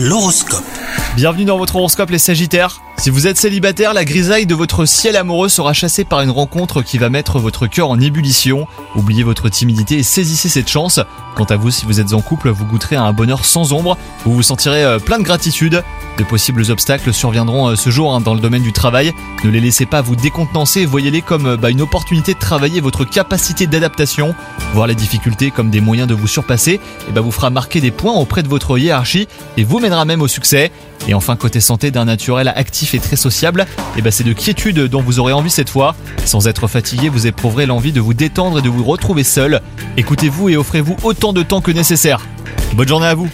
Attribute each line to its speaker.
Speaker 1: L'horoscope.
Speaker 2: Bienvenue dans votre horoscope les Sagittaires. Si vous êtes célibataire, la grisaille de votre ciel amoureux sera chassée par une rencontre qui va mettre votre cœur en ébullition. Oubliez votre timidité et saisissez cette chance. Quant à vous, si vous êtes en couple, vous goûterez à un bonheur sans ombre. Vous vous sentirez euh, plein de gratitude. De possibles obstacles surviendront euh, ce jour hein, dans le domaine du travail. Ne les laissez pas vous décontenancer, voyez-les comme euh, bah, une opportunité de travailler votre capacité d'adaptation. Voir les difficultés comme des moyens de vous surpasser et bah, vous fera marquer des points auprès de votre hiérarchie et vous mènera même au succès. Et enfin, côté santé d'un naturel actif et très sociable, et bah, c'est de quiétude dont vous aurez envie cette fois. Sans être fatigué, vous éprouverez l'envie de vous détendre et de vous retrouver seul. Écoutez-vous et offrez-vous autant de temps que nécessaire. Bonne journée à vous